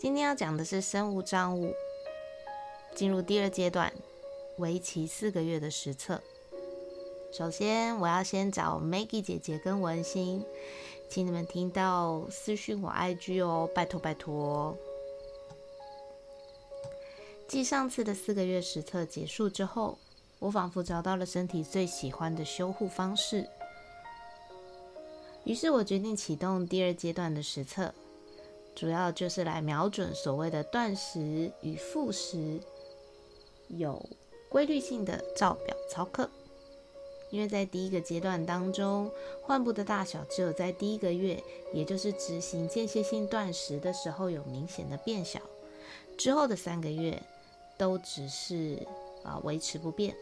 今天要讲的是生物账务，进入第二阶段，为期四个月的实测。首先，我要先找 Maggie 姐姐跟文心，请你们听到私讯我 IG 哦，拜托拜托。继上次的四个月实测结束之后，我仿佛找到了身体最喜欢的修护方式。于是我决定启动第二阶段的实测，主要就是来瞄准所谓的断食与复食有规律性的照表操课。因为在第一个阶段当中，患部的大小只有在第一个月，也就是执行间歇性断食的时候有明显的变小，之后的三个月都只是啊维持不变。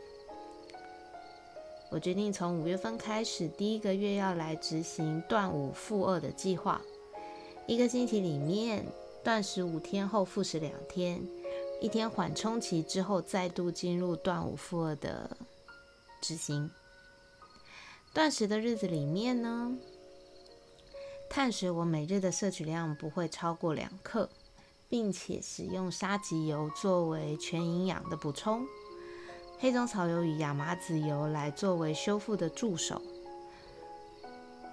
我决定从五月份开始，第一个月要来执行断五复二的计划。一个星期里面断食五天后复食两天，一天缓冲期之后再度进入断五复二的执行。断食的日子里面呢，碳水我每日的摄取量不会超过两克，并且使用沙棘油作为全营养的补充。黑种草油与亚麻籽油来作为修复的助手。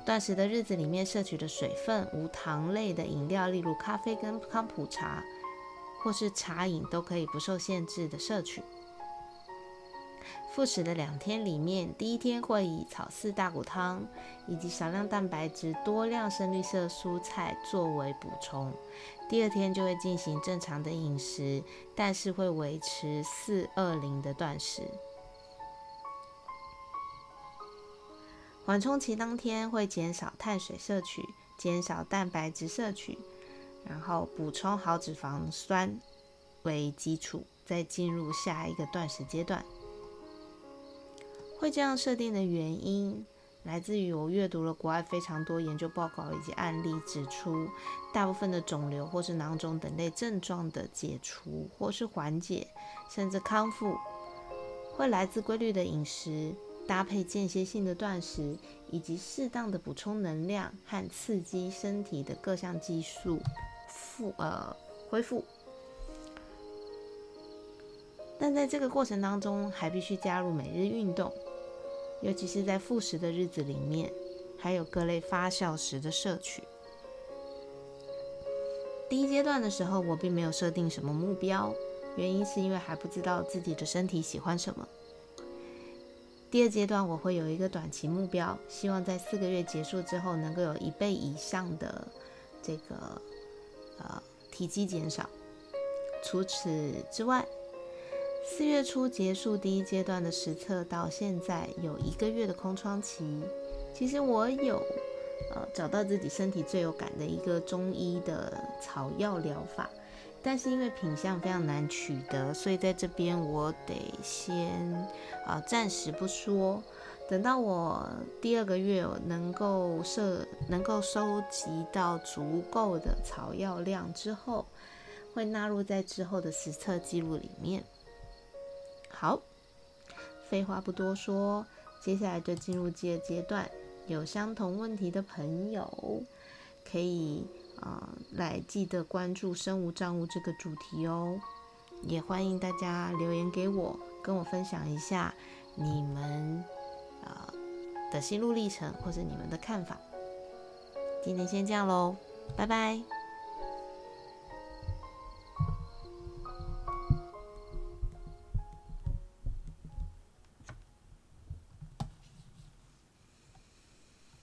断食的日子里面摄取的水分，无糖类的饮料，例如咖啡跟康普茶，或是茶饮，都可以不受限制的摄取。复食的两天里面，第一天会以草饲大骨汤以及少量蛋白质、多量深绿色蔬菜作为补充。第二天就会进行正常的饮食，但是会维持四二零的断食。缓冲期当天会减少碳水摄取，减少蛋白质摄取，然后补充好脂肪酸为基础，再进入下一个断食阶段。会这样设定的原因，来自于我阅读了国外非常多研究报告以及案例，指出大部分的肿瘤或是囊肿等类症状的解除或是缓解，甚至康复，会来自规律的饮食搭配间歇性的断食，以及适当的补充能量和刺激身体的各项激素复呃恢复。但在这个过程当中，还必须加入每日运动。尤其是在复食的日子里面，还有各类发酵食的摄取。第一阶段的时候，我并没有设定什么目标，原因是因为还不知道自己的身体喜欢什么。第二阶段我会有一个短期目标，希望在四个月结束之后，能够有一倍以上的这个呃体积减少。除此之外，四月初结束第一阶段的实测，到现在有一个月的空窗期。其实我有呃找到自己身体最有感的一个中医的草药疗法，但是因为品相非常难取得，所以在这边我得先啊暂时不说。等到我第二个月能够设能够收集到足够的草药量之后，会纳入在之后的实测记录里面。好，废话不多说，接下来就进入第二阶段。有相同问题的朋友，可以啊来记得关注生物账务这个主题哦。也欢迎大家留言给我，跟我分享一下你们啊的心路历程，或者你们的看法。今天先这样喽，拜拜。